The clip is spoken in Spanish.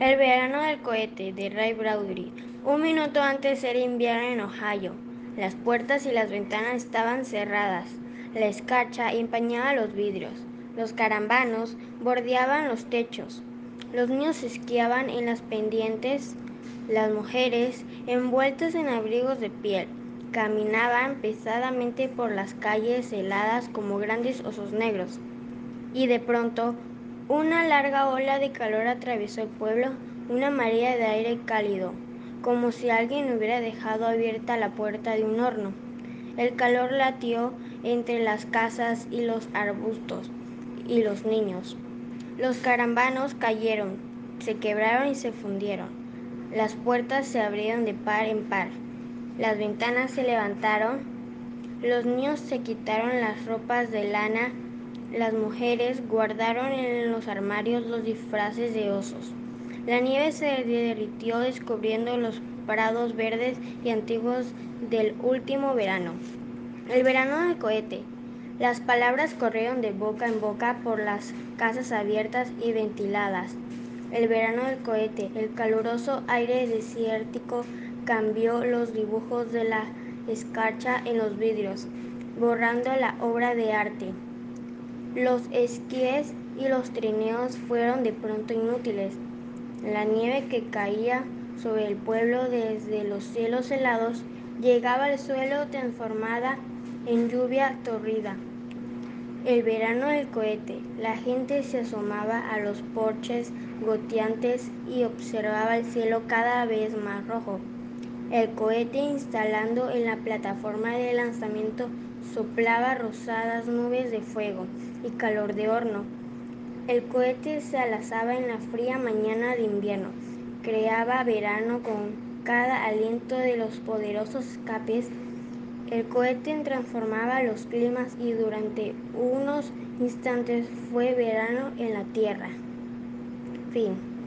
El verano del cohete de Ray Bradbury. Un minuto antes era invierno en Ohio. Las puertas y las ventanas estaban cerradas. La escarcha empañaba los vidrios. Los carambanos bordeaban los techos. Los niños esquiaban en las pendientes. Las mujeres, envueltas en abrigos de piel, caminaban pesadamente por las calles heladas como grandes osos negros. Y de pronto una larga ola de calor atravesó el pueblo, una marea de aire cálido, como si alguien hubiera dejado abierta la puerta de un horno. El calor latió entre las casas y los arbustos y los niños. Los carambanos cayeron, se quebraron y se fundieron. Las puertas se abrieron de par en par. Las ventanas se levantaron. Los niños se quitaron las ropas de lana las mujeres guardaron en los armarios los disfraces de osos. La nieve se derritió descubriendo los prados verdes y antiguos del último verano. El verano del cohete. Las palabras corrieron de boca en boca por las casas abiertas y ventiladas. El verano del cohete, el caluroso aire desértico cambió los dibujos de la escarcha en los vidrios, borrando la obra de arte. Los esquíes y los trineos fueron de pronto inútiles. La nieve que caía sobre el pueblo desde los cielos helados llegaba al suelo transformada en lluvia torrida. El verano del cohete, la gente se asomaba a los porches goteantes y observaba el cielo cada vez más rojo. El cohete instalando en la plataforma de lanzamiento soplaba rosadas nubes de fuego y calor de horno. El cohete se alazaba en la fría mañana de invierno, creaba verano con cada aliento de los poderosos escapes. El cohete transformaba los climas y durante unos instantes fue verano en la Tierra. Fin.